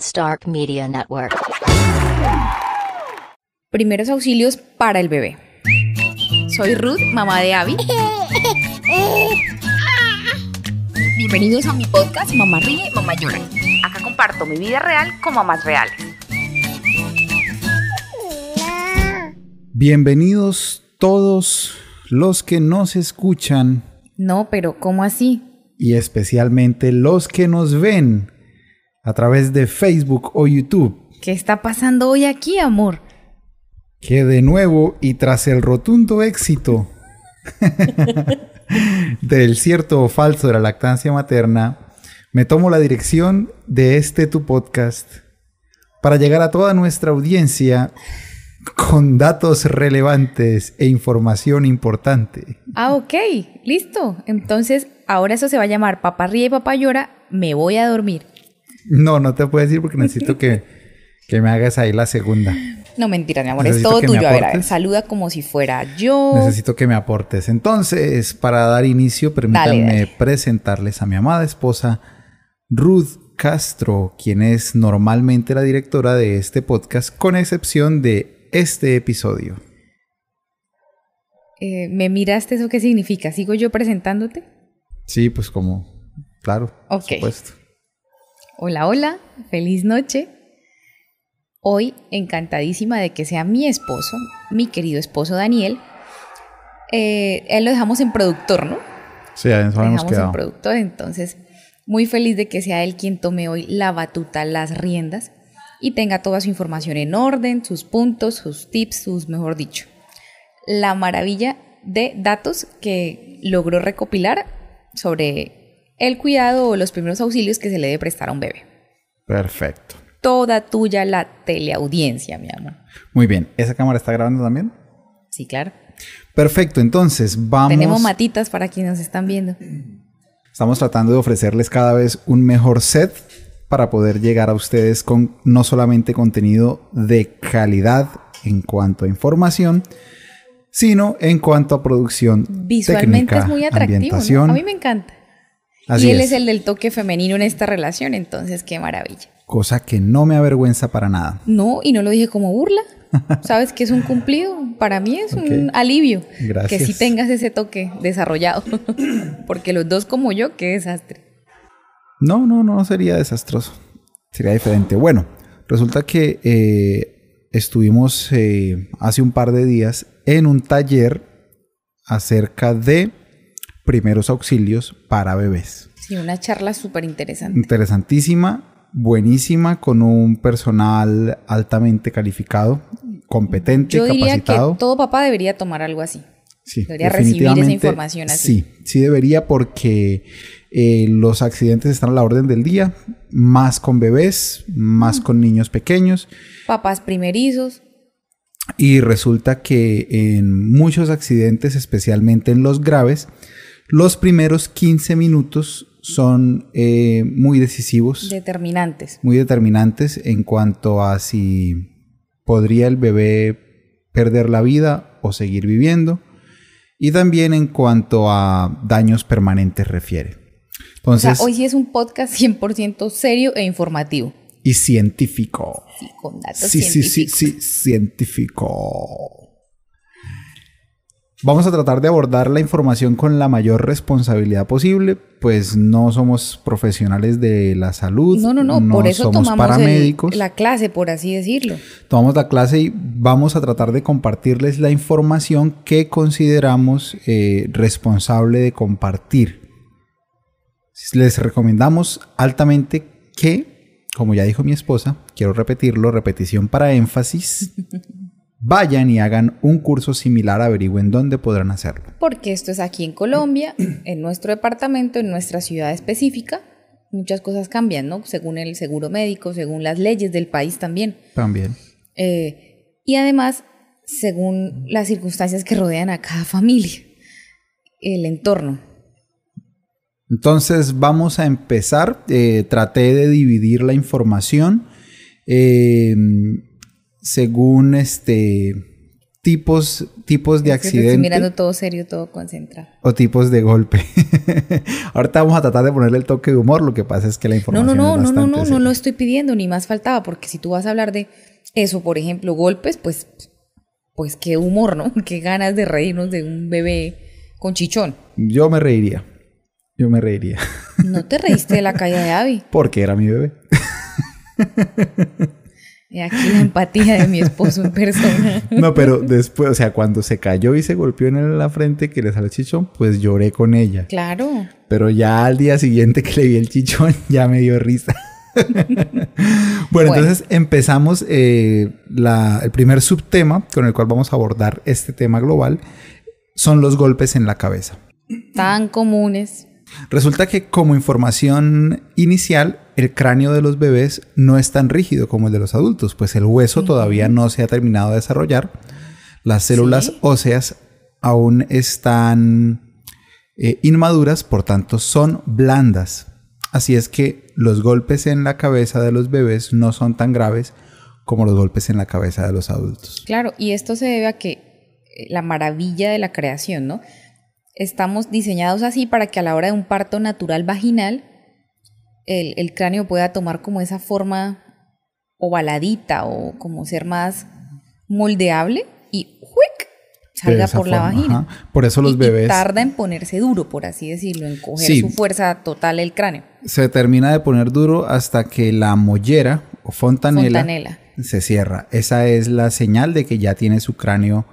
Stark Media Network. Primeros auxilios para el bebé. Soy Ruth, mamá de Abby. Bienvenidos a mi podcast Mamá Ríe, Mamá Llora. Acá comparto mi vida real con mamás reales. Bienvenidos todos los que nos escuchan No, pero ¿cómo así? y especialmente los que nos ven a través de Facebook o YouTube, ¿Qué está pasando hoy aquí, amor? que de nuevo y tras el rotundo éxito del cierto o falso de la lactancia materna, me tomo la dirección de este tu podcast para llegar a toda nuestra audiencia con datos relevantes e información importante. Ah, ok, listo. Entonces, ahora eso se va a llamar Papá Ríe y Papá Llora, me voy a dormir. No, no te puedo decir porque necesito que, que me hagas ahí la segunda. No, mentira, mi amor, Necesito es todo tuyo. A ver, a ver, aportes. saluda como si fuera yo. Necesito que me aportes. Entonces, para dar inicio, permítanme Dale, dale. presentarles a mi amada esposa, Ruth Castro, quien es normalmente la directora de este podcast, con excepción de este episodio. Eh, ¿Me miraste eso qué significa? ¿Sigo yo presentándote? Sí, pues como, claro, por Ok. supuesto. Hola, hola, feliz noche. Hoy encantadísima de que sea mi esposo, mi querido esposo Daniel. Eh, él lo dejamos en productor, ¿no? Sí, ya nos Lo dejamos en productor, entonces muy feliz de que sea él quien tome hoy la batuta, las riendas y tenga toda su información en orden, sus puntos, sus tips, sus, mejor dicho, la maravilla de datos que logró recopilar sobre el cuidado o los primeros auxilios que se le debe prestar a un bebé. Perfecto. Toda tuya la teleaudiencia, mi amor. Muy bien. ¿Esa cámara está grabando también? Sí, claro. Perfecto, entonces vamos. Tenemos matitas para quienes nos están viendo. Estamos tratando de ofrecerles cada vez un mejor set para poder llegar a ustedes con no solamente contenido de calidad en cuanto a información, sino en cuanto a producción Visualmente técnica, es muy atractivo. ¿no? A mí me encanta. Así y él es. es. el del toque femenino en esta relación, entonces qué maravilla. Cosa que no me avergüenza para nada. No, y no lo dije como burla. Sabes que es un cumplido. Para mí es un alivio Gracias. que sí tengas ese toque desarrollado. Porque los dos como yo, qué desastre. No, no, no sería desastroso. Sería diferente. Bueno, resulta que eh, estuvimos eh, hace un par de días en un taller acerca de primeros auxilios para bebés. Sí, una charla súper interesante. Interesantísima, buenísima, con un personal altamente calificado, competente, Yo diría capacitado. que todo papá debería tomar algo así. Sí, Debería recibir esa información así. Sí, sí debería porque eh, los accidentes están a la orden del día, más con bebés, más Mm. con niños pequeños. Papás primerizos. Y resulta que en muchos accidentes, especialmente en los graves, los primeros 15 minutos son eh, muy decisivos, Determinantes. muy determinantes en cuanto a si podría el bebé perder la vida o seguir viviendo. Y también en cuanto a daños permanentes refiere. O sea, Entonces, hoy sí es un podcast 100% serio e informativo. y científico. Sí, con datos Sí, sí, sí, científicos. sí, científico. Vamos a tratar de abordar la información con la mayor responsabilidad posible, pues no somos profesionales de la salud, No, no, no, por eso somos tomamos el- paramédicos. la clase, por así decirlo. Tomamos la clase y vamos a tratar de compartirles la información que consideramos eh, responsable de compartir. Les recomendamos altamente que, como ya dijo mi esposa, quiero repetirlo, repetición para énfasis, vayan y hagan un curso similar, averigüen dónde podrán hacerlo. Porque esto es aquí en Colombia, en nuestro departamento, en nuestra ciudad específica. Muchas cosas cambian, ¿no? Según el seguro médico, según las leyes del país también. También. Eh, y además, según las circunstancias que rodean a cada familia, el entorno. Entonces vamos a empezar. Eh, traté de dividir la información eh, según este tipos, tipos de Es que te Estoy mirando todo serio, todo concentrado. o tipos de golpe. Ahorita vamos a tratar de ponerle el toque de humor, lo que pasa es que la No, información no, no, es no, no, bastante no, no seria. lo estoy pidiendo, ni más faltaba, porque si tú vas a hablar de eso, por ejemplo, golpes, pues, pues qué humor, ¿no? Qué ganas de reírnos de un bebé con chichón. Yo me reiría. Yo me reiría. No te reíste de la caída de Abby. Porque era mi bebé. Y aquí la empatía de mi esposo en persona. No, pero después, o sea, cuando se cayó y se golpeó en la frente que le salió chichón, pues lloré con ella. Claro. Pero ya al día siguiente que le vi el chichón, ya me dio risa. bueno, Bueno. entonces empezamos eh, la- el primer subtema con el cual vamos a abordar este tema global. Son los golpes en la cabeza. Tan comunes. Resulta que como información inicial, el cráneo de los bebés no es tan rígido como el de los adultos, pues el hueso todavía no se ha terminado de desarrollar. Las células Sí. óseas aún están eh, inmaduras, por tanto son blandas. Así es que los golpes en la cabeza de los bebés no son tan graves como los golpes en la cabeza de los adultos. Claro, y esto se debe a que eh, la maravilla de la creación, ¿no? Estamos diseñados así para que a la hora de un parto natural vaginal, el, el cráneo pueda tomar como esa forma ovaladita o como ser más moldeable y ¡juic! Salga por la vagina. ajá. Por eso los Y- y bebés... tarda en ponerse duro, por así decirlo, en coger Sí. su fuerza total el cráneo. se termina de poner duro hasta que la mollera o fontanela, Fontanela. se cierra. Esa es la señal de que ya tiene su cráneo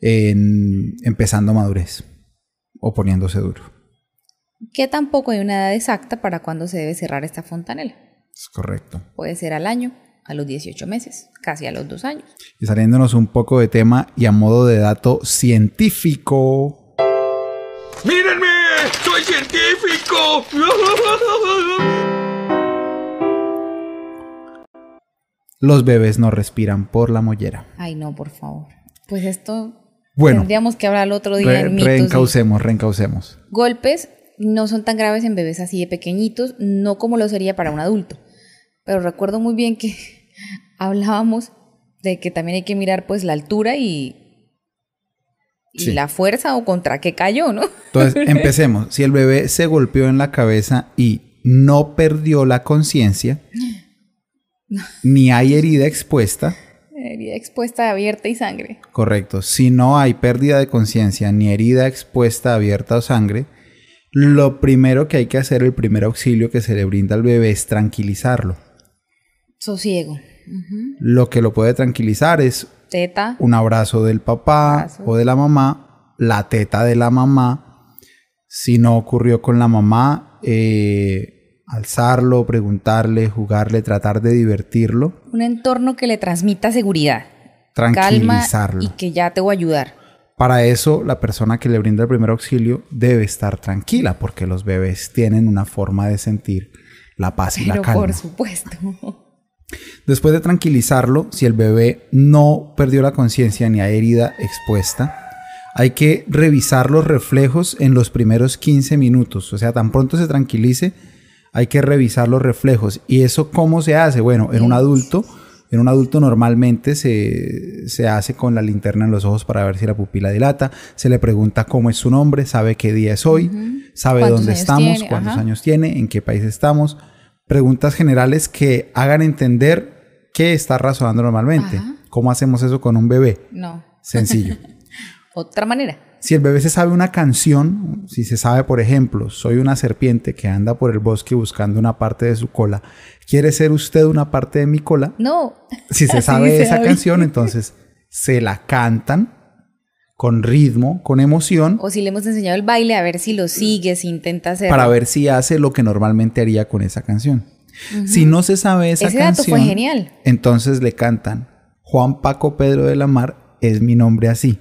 en- empezando madurez o poniéndose duro. Que tampoco hay una edad exacta para cuando se debe cerrar esta fontanela. Es correcto. Puede ser al año, a los 18 meses, casi a los dos años. Y saliéndonos un poco de tema y a modo de dato científico, ¡Mírenme! ¡Soy científico! los bebés no respiran por la mollera. Ay, no, por favor. Pues esto Bueno. tendríamos que hablar el otro día Re- en mitos. y- reencaucemos, reencaucemos. Golpes no son tan graves en bebés así de pequeñitos, no como lo sería para un adulto. Pero recuerdo muy bien que hablábamos de que también hay que mirar pues la altura y, y Sí. la fuerza o contra qué cayó, ¿no? Entonces, empecemos. Si el bebé se golpeó en la cabeza y no perdió la conciencia, ni hay herida expuesta, Herida expuesta, abierta y sangre. correcto. Si no hay pérdida de conciencia ni herida expuesta, abierta o sangre, lo primero que hay que hacer, el primer auxilio que se le brinda al bebé es tranquilizarlo. Sosiego. Lo que lo puede tranquilizar es Teta. un abrazo del papá Abrazo. o de la mamá, la teta de la mamá. Si no ocurrió con la mamá, eh, alzarlo, preguntarle, jugarle, tratar de divertirlo, Un entorno que le transmita seguridad. Calma tranquilizarlo. y que ya te voy a ayudar. Para eso, la persona que le brinda el primer auxilio debe estar tranquila, porque los bebés tienen una forma de sentir la paz y Pero la calma. por supuesto. Después de tranquilizarlo, si el bebé no perdió la conciencia ni hay herida expuesta, hay que revisar los reflejos en los primeros 15 minutos. O sea, tan pronto se tranquilice, hay que revisar los reflejos. ¿Y eso cómo se hace? Bueno, en un adulto, en un adulto normalmente se, se hace con la linterna en los ojos para ver si la pupila dilata. Se le pregunta cómo es su nombre, sabe qué día es hoy, sabe ¿Cuántos dónde estamos, tiene? cuántos Ajá. años tiene, en qué país estamos. Preguntas generales que hagan entender qué está razonando normalmente. Ajá. ¿Cómo hacemos eso con un bebé? No. Sencillo. Otra manera. Si el bebé se sabe una canción, si se sabe, por ejemplo, soy una serpiente que anda por el bosque buscando una parte de su cola, ¿quiere ser usted una parte de mi cola? No. Si se sabe esa canción, entonces se la cantan con ritmo, con emoción, O si le hemos enseñado el baile, a ver si lo sigue, si intenta hacer. para ver si hace lo que normalmente haría con esa canción. Si no se sabe esa Ese dato canción, fue genial. entonces le cantan Juan Paco Pedro de la Mar es mi nombre así.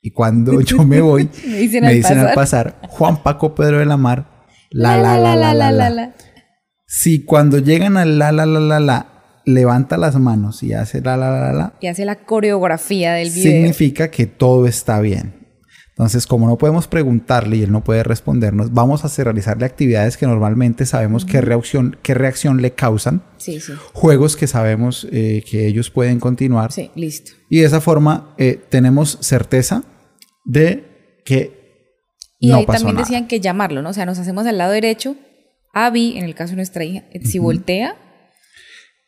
Y cuando yo me voy, Me dicen me al dicen al pasar. pasar Juan Paco Pedro de la Mar, la la la la la la. la. Si cuando llegan al la la la la la levanta las manos y hace la la la la, Y hace la coreografía del video. significa que todo está bien. Entonces, como no podemos preguntarle y él no puede respondernos, vamos a realizarle actividades que normalmente sabemos qué, reacción, qué reacción le causan, Sí, sí. juegos que sabemos eh, que ellos pueden continuar. Sí, listo. Y de esa forma eh, tenemos certeza de que Y no ahí pasó también nada. decían que llamarlo, ¿no? O sea, nos hacemos al lado derecho. Abby, en el caso de nuestra hija, eh, si voltea,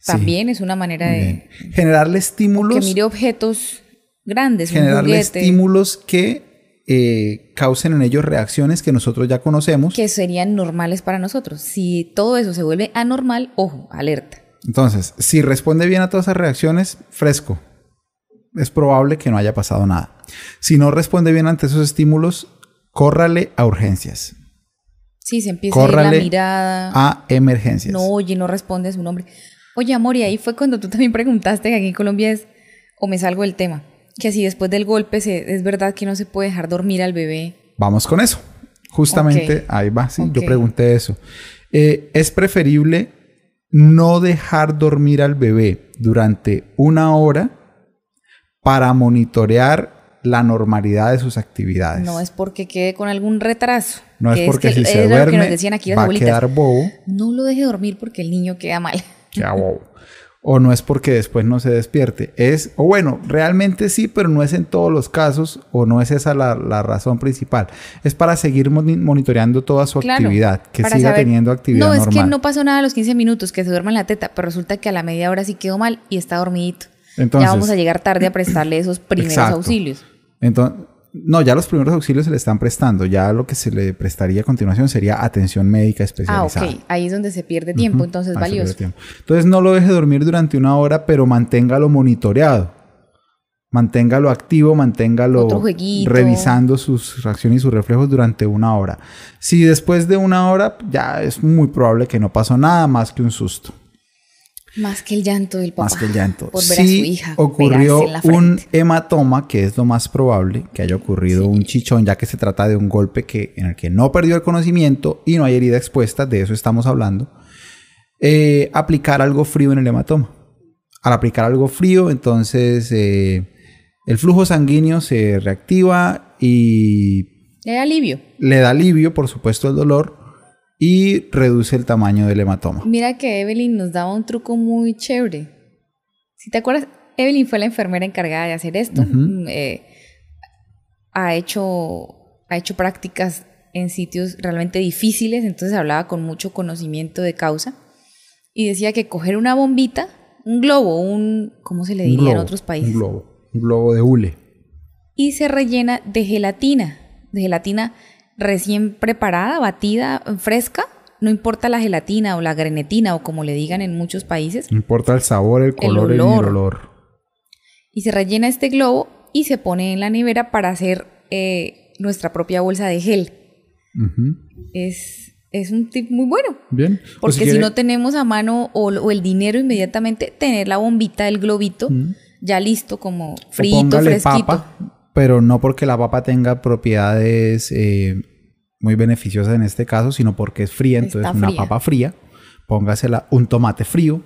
Sí. también es una manera de. Generarle que estímulos, mire objetos grandes, generarle estímulos que eh, causen en ellos reacciones que nosotros ya conocemos. que serían normales para nosotros. Si todo eso se vuelve anormal, ojo, alerta. Entonces, si responde bien a todas esas reacciones, fresco. Es probable que no haya pasado nada. Si no responde bien ante esos estímulos, córrale a urgencias, Sí, se empieza a ir la mirada. a emergencias. No oye, no responde a su nombre. Oye, amor, y ahí fue cuando tú también preguntaste que aquí en Colombia es, o me salgo del tema, que así después del golpe se, es verdad que no se puede dejar dormir al bebé. Vamos con eso. Justamente ahí va, sí, yo pregunté eso. Eh, es preferible no dejar dormir al bebé durante una hora para monitorear la normalidad de sus actividades. No es porque quede con algún retraso. No es que porque que si se que duerme nos decían aquí las va a quedar bobo. No lo deje dormir porque el niño queda mal. queda bobo. O no es porque después no se despierte. Es, o bueno, realmente sí, pero no es en todos los casos, o no es esa la, la razón principal. Es para seguir moni- monitoreando toda su Claro, actividad, que siga saber- teniendo actividad No, normal. es que no pasó nada a los 15 minutos, que se duerma en la teta, pero resulta que a la media hora sí quedó mal y está dormidito. Entonces- ya vamos a llegar tarde a prestarle esos primeros Exacto. auxilios. Entonces, no, ya los primeros auxilios se le están prestando. Ya lo que se le prestaría a continuación sería atención médica Ah, especializada. ok. Ahí es donde se pierde tiempo, entonces Ahí valioso. tiempo. Entonces no lo deje dormir durante una hora, pero manténgalo monitoreado. Manténgalo activo, manténgalo revisando sus reacciones y sus reflejos durante una hora. Si después de una hora, ya es muy probable que no pasó nada más que un susto. Más que el llanto del papá. Más que el llanto. Por ver a su hija. ocurrió en la un hematoma, que es lo más probable que haya ocurrido un chichón, ya que se trata de un golpe que, en el que no perdió el conocimiento y no hay herida expuesta, de eso estamos hablando. eh, aplicar algo frío en el hematoma. Al aplicar algo frío, entonces eh, el flujo sanguíneo se reactiva y Le da alivio. le da alivio, por supuesto, el dolor y reduce el tamaño del hematoma. Mira que Evelyn nos daba un truco muy chévere. Si te acuerdas, Evelyn fue la enfermera encargada de hacer esto. Mm, eh, ha, hecho, ha hecho prácticas en sitios realmente difíciles, entonces hablaba con mucho conocimiento de causa. Y decía que coger una bombita, un globo, un, ¿cómo se le diría en otros países? Un globo, un globo de hule. y se rellena de gelatina, de gelatina recién preparada, batida, fresca. No importa la gelatina o la grenetina o como le digan en muchos países. No importa el sabor, el color, el, olor. olor. Y se rellena este globo y se pone en la nevera para hacer eh, nuestra propia bolsa de gel. Es, es un tip muy bueno. Bien. Porque si, quiere- no tenemos a mano o, o el dinero inmediatamente, tener la bombita del globito ya listo como frito, fresquito. papa, pero no porque la papa tenga propiedades eh, muy beneficiosas en este caso, sino porque es fría, Está entonces una fría. papa fría, póngasela un tomate frío,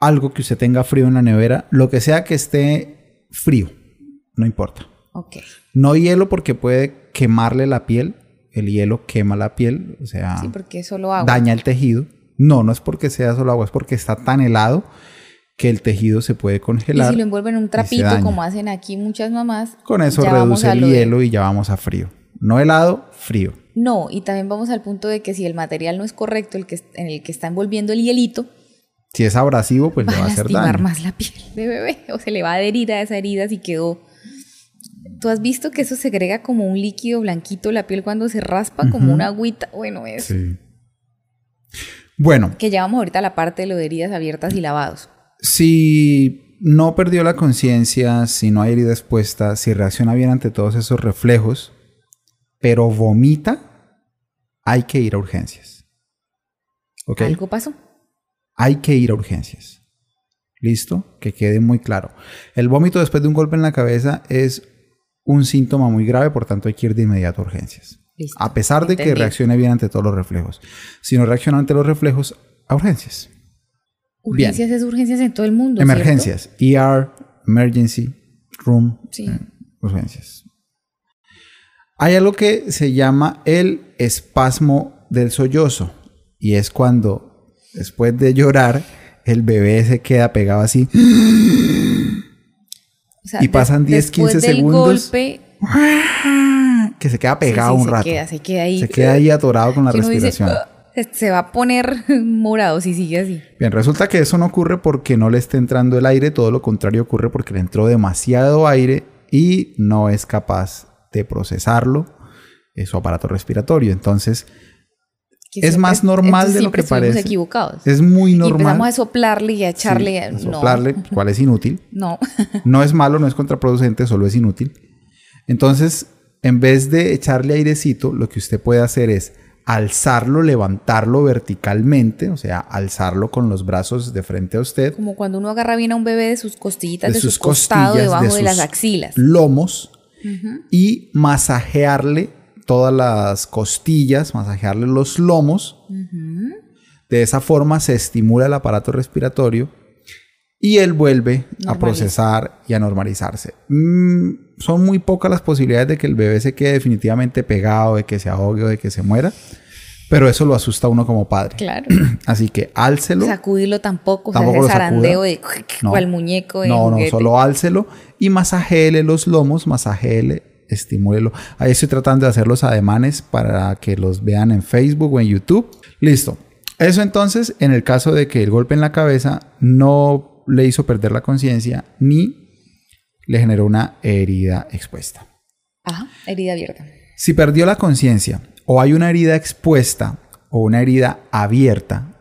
algo que usted tenga frío en la nevera, lo que sea que esté frío, no importa. Ok. No hielo porque puede quemarle la piel, el hielo quema la piel, o sea, Sí, porque es solo agua. daña el tejido. No, no es porque sea solo agua, es porque está tan helado que el tejido se puede Y congelar. si lo envuelven en un trapito, como hacen aquí muchas mamás, Con eso reduce el hielo y ya vamos a frío. No helado, frío. No, y también vamos al punto de que si el material no es correcto, el que, en el que está envolviendo el hielito, Si es abrasivo, pues va le va a hacer daño. más la piel de bebé o se le va a adherir a esa herida si quedó. ¿Tú has visto que eso segrega como un líquido blanquito la piel cuando se raspa, como una agüita? Bueno, es Sí. Bueno, que ya vamos ahorita a la parte de lo de heridas abiertas y lavados. Si no perdió la conciencia, si no hay herida expuesta, si reacciona bien ante todos esos reflejos, pero vomita, hay que ir a urgencias. ¿Algo pasó? hay que ir a urgencias. ¿Listo? Que quede muy claro. El vómito después de un golpe en la cabeza es un síntoma muy grave, por tanto hay que ir de inmediato a urgencias. Listo. A pesar de que reaccione bien ante todos los reflejos. Si no reacciona ante los reflejos, a urgencias. Bien. Urgencias es urgencias en todo el mundo. ¿cierto? Emergencias. ER, emergency, room, Sí. eh, urgencias. Hay algo que se llama el espasmo del sollozo y es cuando después de llorar el bebé se queda pegado así O sea, Y pasan 10, 15 después del segundos. golpe, que se queda pegado sí, sí, un se rato. queda, se queda ahí. Se queda ahí atorado con la uno dice, respiración. "Ah", se- va a poner morado si sigue así. Bien, resulta que eso no ocurre porque no le esté entrando el aire, todo lo contrario ocurre porque le entró demasiado aire y no es capaz de procesarlo en su aparato respiratorio. Entonces, Es siempre- más normal de lo que parece. equivocados. es muy Y empezamos a normal. soplarle y a echarle. sí, a- no, soplarle, cual es inútil. No. No es malo, no es contraproducente, solo es inútil. Entonces, en vez de echarle airecito, lo que usted puede hacer es alzarlo, levantarlo verticalmente, o sea, alzarlo con los brazos de frente a usted, Como cuando uno agarra bien a un bebé de sus costillitas, de de, sus costado, costillas, debajo de de, las sus axilas. lomos y masajearle todas las costillas, masajearle los lomos. De esa forma se estimula el aparato respiratorio y él vuelve a procesar y a normalizarse. Mm, son muy pocas las posibilidades de que el bebé se quede definitivamente pegado, de que se ahogue o de que se muera, pero eso lo asusta a uno como padre. Claro. Así que álcelo. Sacudirlo tampoco, Tampoco o sea, ese zarandeo de No. cual muñeco de No, no, juguete. solo álcelo y masajele los lomos, masajele, estimúlelo. Ahí estoy tratando de hacer los ademanes para que los vean en Facebook o en YouTube. Listo. Eso entonces, en el caso de que el golpe en la cabeza no le hizo perder la conciencia ni le generó una herida expuesta. Ajá, herida abierta. Si perdió la conciencia o hay una herida expuesta o una herida abierta,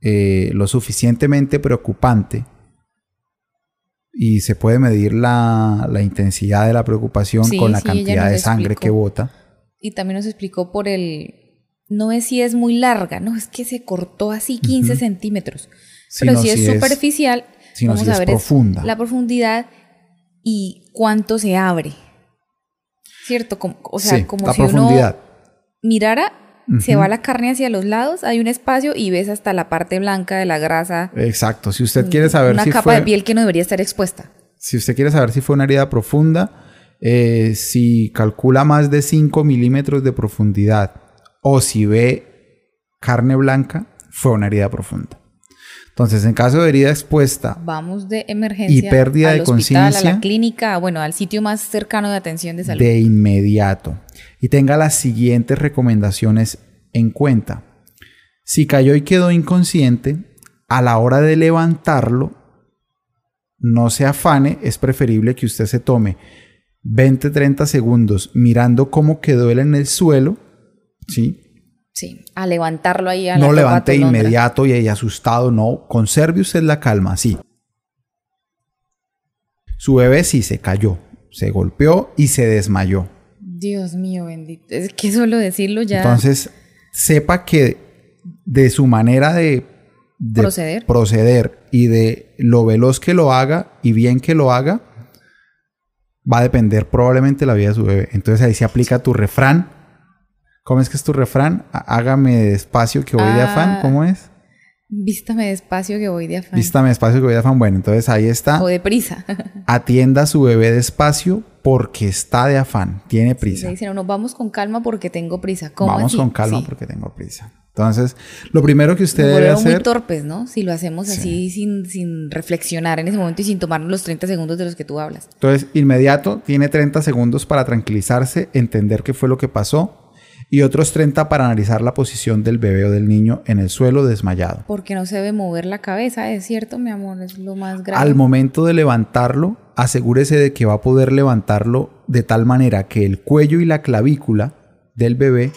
eh, lo suficientemente preocupante y se puede medir la, la intensidad de la preocupación Sí, con la sí, cantidad de sangre explicó. que bota. Y también nos explicó por el... No es si es muy larga, no, es que se cortó así 15 centímetros. Pero si es es- superficial, sino vamos si a es ver profunda. la profundidad y cuánto se abre. ¿Cierto? Como- o sea, Sí, como si uno mirara, se va la carne hacia los lados, hay un espacio y ves hasta la parte blanca de la grasa. Exacto. Si usted quiere saber una si capa fue, de piel que no debería estar expuesta. si usted quiere saber si fue una herida profunda, eh, si calcula más de 5 milímetros de profundidad o si ve carne blanca, fue una herida profunda. Entonces, en caso de herida expuesta, Vamos de emergencia Y pérdida al de hospital, a conciencia. la clínica, bueno, al sitio más cercano de atención de salud. de inmediato. Y tenga las siguientes recomendaciones en cuenta. Si cayó y quedó inconsciente, a la hora de levantarlo, no se afane, es preferible que usted se tome 20-30 segundos mirando cómo quedó él en el suelo, ¿sí? Sí, a levantarlo ahí a la No de tolondra. inmediato y ahí asustado, no. Conserve usted la calma, sí. Su bebé sí se cayó, se golpeó y se desmayó. Dios mío, bendito. Es que solo decirlo ya. Entonces, sepa que de su manera de, de Proceder. proceder y de lo veloz que lo haga y bien que lo haga, va a depender probablemente la vida de su bebé. Entonces ahí se aplica tu refrán. ¿Cómo es que es tu refrán? Há- Hágame despacio que voy de Ah. afán. ¿Cómo es? Vístame despacio que voy de afán. Vístame despacio que voy de afán. Bueno, entonces ahí está. O de prisa. Atienda a su bebé despacio porque está de afán. Tiene prisa. Le dicen, no, vamos con calma porque tengo prisa. ¿Cómo Vamos así? con calma Sí. porque tengo prisa. Entonces, lo primero que usted Nos debe volvemos muy hacer... torpes, ¿no? Si lo hacemos así sin, sin reflexionar en ese momento y sin tomarnos los 30 segundos de los que tú hablas. Entonces, inmediato, tiene 30 segundos para tranquilizarse, entender qué fue lo que pasó y otros 30 para analizar la posición del bebé o del niño en el suelo desmayado. Porque no se debe mover la cabeza, es cierto, mi amor, es lo más grave. Al momento de levantarlo, asegúrese de que va a poder levantarlo de tal manera que el cuello y la clavícula del bebé,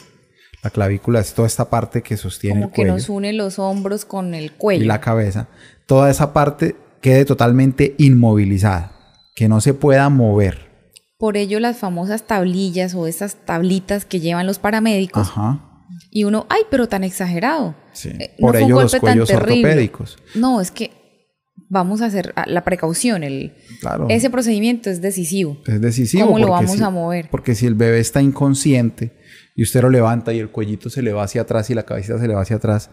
la clavícula es toda esta parte que sostiene Como el que cuello nos une los hombros con el cuello. y la cabeza, toda esa parte quede totalmente inmovilizada, que no se pueda mover. Por ello las famosas tablillas o esas tablitas que llevan los paramédicos. Ajá. Y uno, ay, pero tan exagerado. Sí. Eh, no Por fue un ello los golpe tan cuellos ortopédicos. No, es que vamos a hacer ah, la precaución. El, Claro. Ese procedimiento es decisivo. es decisivo. ¿Cómo lo vamos si- a mover? Porque si el bebé está inconsciente y usted lo levanta y el cuellito se le va hacia atrás y la cabecita se le va hacia atrás,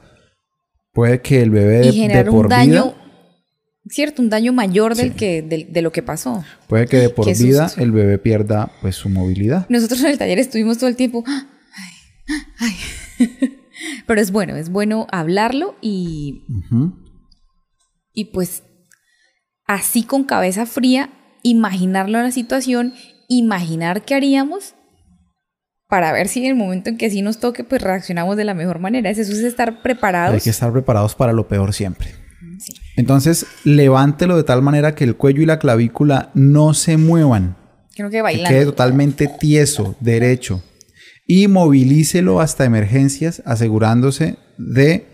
puede que el bebé de, Y generar de por un daño vida cierto, un daño mayor del que, del- de lo que pasó. Puede que de por vida susto. el bebé pierda pues su movilidad. Nosotros en el taller estuvimos todo el tiempo. "Ay, ay". Pero es bueno, es bueno hablarlo y, y pues así con cabeza fría, imaginarlo en la situación, imaginar qué haríamos para ver si en el momento en que sí nos toque, pues reaccionamos de la mejor manera. Eso es estar preparados. Hay que estar preparados para lo peor siempre. Sí. Entonces, levántelo de tal manera que el cuello y la clavícula no se muevan. Creo que que bailando. quede totalmente tieso, derecho. Y movilícelo hasta emergencias, asegurándose de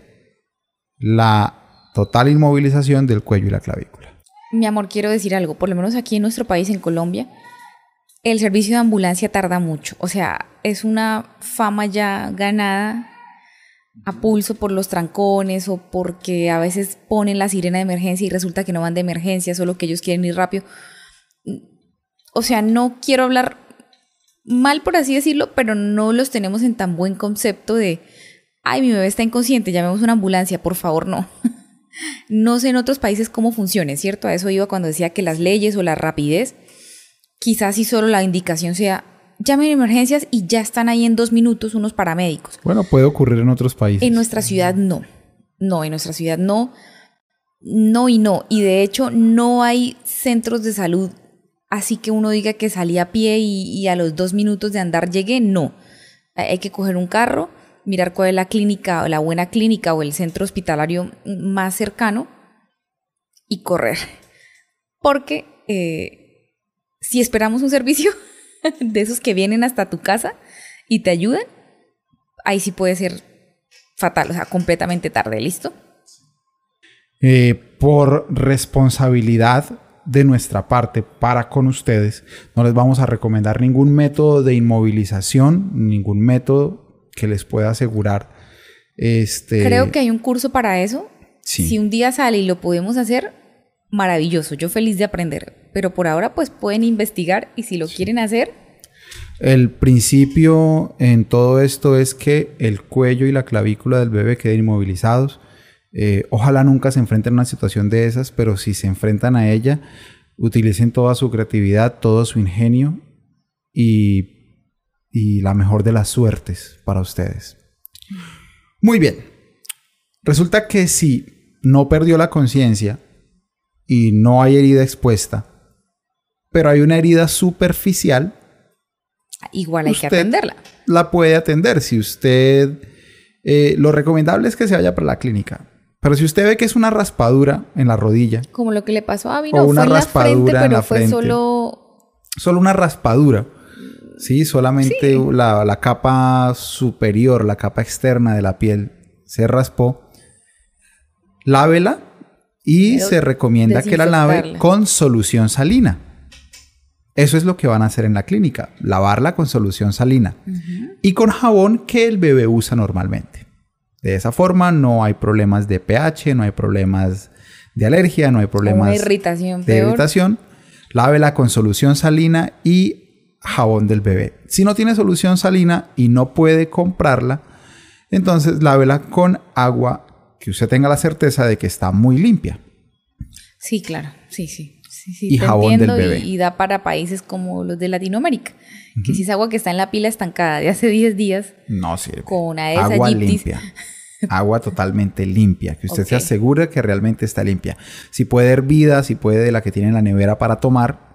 la total inmovilización del cuello y la clavícula. Mi amor, quiero decir algo. Por lo menos aquí en nuestro país, en Colombia, el servicio de ambulancia tarda mucho. O sea, es una fama ya ganada a pulso por los trancones o porque a veces ponen la sirena de emergencia y resulta que no van de emergencia, solo que ellos quieren ir rápido. O sea, no quiero hablar mal, por así decirlo, pero no los tenemos en tan buen concepto de, ay, mi bebé está inconsciente, llamemos una ambulancia, por favor, no. No sé en otros países cómo funcione, ¿cierto? A eso iba cuando decía que las leyes o la rapidez, quizás si solo la indicación sea, llamen a emergencias y ya están ahí en dos minutos unos paramédicos. Bueno, puede ocurrir en otros países. En nuestra ciudad no. No, en nuestra ciudad no. No y no. Y de hecho no hay centros de salud así que uno diga que salí a pie y, y a los dos minutos de andar llegué. No. Hay que coger un carro, mirar cuál es la clínica o la buena clínica o el centro hospitalario más cercano y correr. Porque eh, si esperamos un servicio de esos que vienen hasta tu casa y te ayudan, ahí sí puede ser fatal, o sea, completamente tarde, ¿listo? Eh, por responsabilidad de nuestra parte para con ustedes, no les vamos a recomendar ningún método de inmovilización, ningún método que les pueda asegurar este Creo que hay un curso para eso. Sí. Si un día sale y lo podemos hacer, maravilloso, yo feliz de aprender. Pero por ahora pues pueden investigar y si lo quieren hacer, El principio en todo esto es que el cuello y la clavícula del bebé queden inmovilizados. Eh, ojalá nunca se enfrenten a una situación de esas, pero si se enfrentan a ella, utilicen toda su creatividad, todo su ingenio y, y la mejor de las suertes para ustedes. Muy bien. Resulta que si no perdió la conciencia y no hay herida expuesta, pero hay una herida superficial, igual hay que atenderla. la puede atender. Si usted, eh, lo recomendable es que se vaya para la clínica. Pero si usted ve que es una raspadura en la rodilla, Como lo que le pasó a Abby, O una fue en la raspadura frente, en pero la fue frente. solo... solo una raspadura, sí, solamente La, la capa superior, la capa externa de la piel se raspó, lávela y se recomienda que la lave con solución salina. Eso es lo que van a hacer en la clínica, lavarla con solución salina y con jabón que el bebé usa normalmente. De esa forma no hay problemas de pH, no hay problemas de alergia, no hay problemas Una irritación de peor. irritación. Lávela con solución salina y jabón del bebé. Si no tiene solución salina y no puede comprarla, entonces lávela con agua que usted tenga la certeza de que está muy limpia. Sí, claro, sí, sí. sí, sí, Y te jabón del y- bebé. Y, da para países como los de Latinoamérica, que si es agua que está en la pila estancada de hace 10 días, No sirve. Con a esa agua limpia. Agua totalmente limpia, que usted se asegure que realmente está limpia. Si puede hervida, si puede de la que tiene en la nevera para tomar,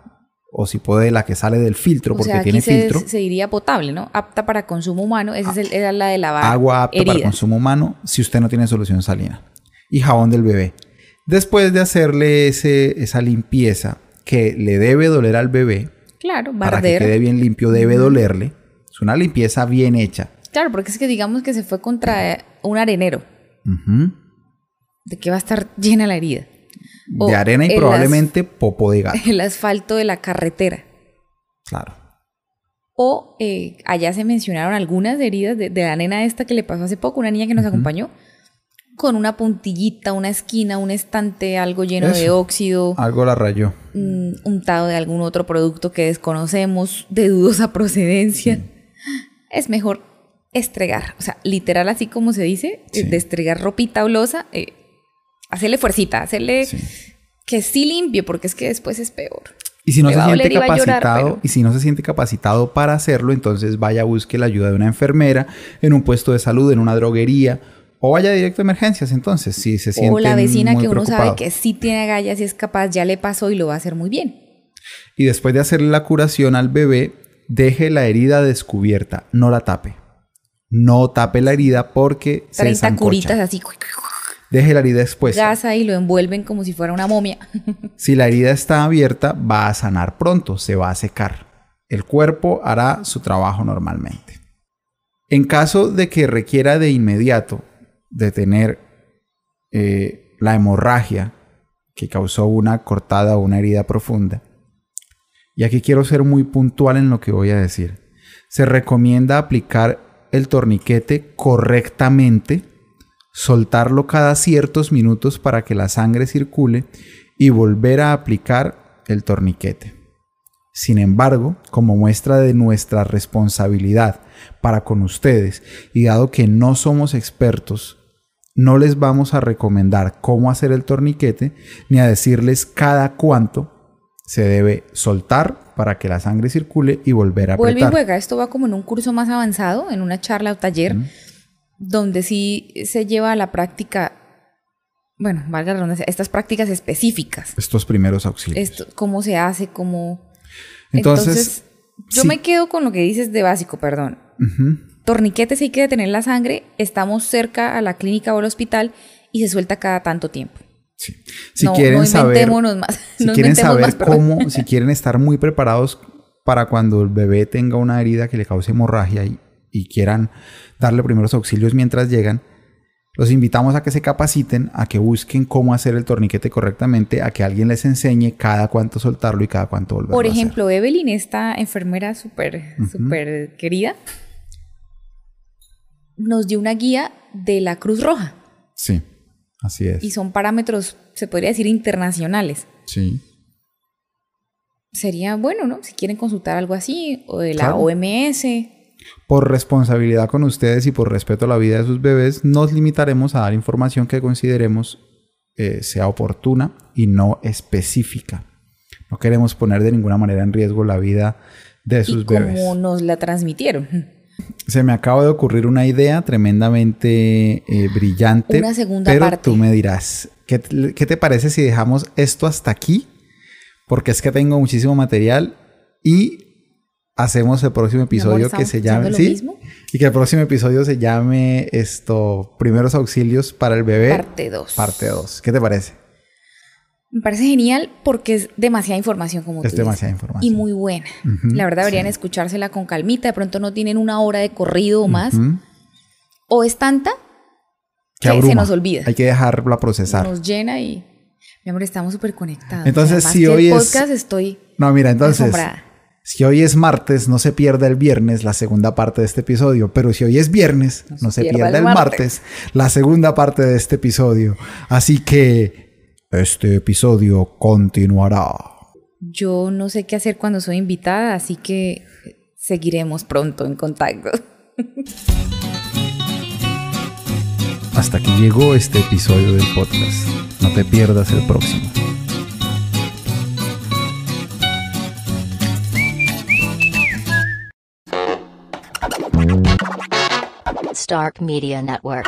o si puede de la que sale del filtro o porque sea, tiene se, filtro. se diría potable, ¿no? Apta para consumo humano, esa es el- era la de lavar agua apta para consumo humano si usted no tiene solución salina. Y jabón del bebé. Después de hacerle ese, esa limpieza que le debe doler al bebé, Claro, para que quede bien limpio, debe dolerle. Es una limpieza bien hecha. Claro, porque es que digamos que se fue contra un arenero, de que va a estar llena la herida. De arena y probablemente popo de gato. El asfalto de la carretera. Claro. O eh, allá se mencionaron algunas heridas de, de la nena esta que le pasó hace poco, una niña que nos acompañó, con una puntillita, una esquina, un estante, algo lleno de óxido, Algo la rayó. mm, untado de algún otro producto que desconocemos, de dudosa procedencia. Es mejor estregar, o sea, literal así como se dice, eh, Sí. de estregar ropita o losa, eh, hacerle fuercita, hacerle Sí. que sí limpie, porque es que después es peor. Y si no Me se siente doler llorar, capacitado, pero- y si no se siente capacitado para hacerlo, entonces vaya a busque la ayuda de una enfermera en un puesto de salud, en una droguería, o vaya directo a emergencias. Entonces, si se siente O la vecina que uno sabe que sí tiene agallas y es capaz, ya le pasó y lo va a hacer muy bien. Y después de hacerle la curación al bebé, deje la herida descubierta, no la tape. No tape la herida porque se 30 desancocha. curitas así, Deje la herida expuesta. gasa y lo envuelven como si fuera una momia. Si la herida está abierta, va a sanar pronto, se va a secar. El cuerpo hará su trabajo normalmente. En caso de que requiera de inmediato detener eh, la hemorragia que causó una cortada o una herida profunda, y aquí quiero ser muy puntual en lo que voy a decir, se recomienda aplicar el torniquete correctamente, soltarlo cada ciertos minutos para que la sangre circule y volver a aplicar el torniquete. Sin embargo, como muestra de nuestra responsabilidad para con ustedes y dado que no somos expertos, no les vamos a recomendar cómo hacer el torniquete ni a decirles cada cuánto se debe soltar para que la sangre circule y volver a Vuelve y apretar. juega. Esto va como en un curso más avanzado, en una charla o taller, donde sí se lleva a la práctica, bueno, valga la redundancia, estas prácticas específicas. Estos primeros auxilios. Esto, cómo se hace, cómo... Entonces, yo sí. me quedo con lo que dices de básico, perdón. Ujú. Torniquetes hay que detener la sangre, estamos cerca a la clínica o al hospital y se suelta cada tanto tiempo. Sí. Si no, quieren no saber, inventémonos más. si no quieren saber más, cómo, si quieren estar muy preparados para cuando el bebé tenga una herida que le cause hemorragia y, y quieran darle primeros auxilios mientras llegan, los invitamos a que se capaciten, a que busquen cómo hacer el torniquete correctamente, a que alguien les enseñe cada cuánto soltarlo y cada cuánto volverlo Por a hacer. ejemplo, Evelyn, esta enfermera súper, súper querida, nos dio una guía de la Cruz Roja Sí, así es. y son parámetros, se podría decir, internacionales. Sí. Sería bueno, ¿no? Si quieren consultar algo así, o de la Claro. OMS. Por responsabilidad con ustedes y por respeto a la vida de sus bebés, nos limitaremos a dar información que consideremos eh, sea oportuna y no específica. No queremos poner de ninguna manera en riesgo la vida de sus y como bebés. nos la transmitieron. Se me acaba de ocurrir una idea tremendamente eh, brillante. Una segunda pero parte. tú me dirás, ¿qué, qué te parece si dejamos esto hasta aquí? Porque es que tengo muchísimo material y hacemos el próximo episodio que ¿estamos se llame... ¿sí? mismo? Y que el próximo episodio se llame esto, Primeros Auxilios para el Bebé. Parte 2. Parte 2. ¿Qué te parece? Me parece genial porque es demasiada información, como Es tú demasiada dices. información. Y muy buena. La verdad, deberían sí. escuchársela con calmita. De pronto no tienen una hora de corrido o más. O es tanta Que que se nos olvida. Hay que dejarla procesar. Nos llena y. Mi amor, estamos súper conectados. Entonces, si hoy el es- podcast estoy No, mira, entonces, asombrada. Si hoy es martes, no se pierda el viernes la segunda parte de este episodio. Pero si hoy es viernes, no, se pierda, el martes. la segunda parte de este episodio. Así que este episodio continuará. Yo no sé qué hacer cuando soy invitada, así que seguiremos pronto en contacto. Hasta aquí llegó este episodio del podcast. No te pierdas el próximo. Stark Media Network.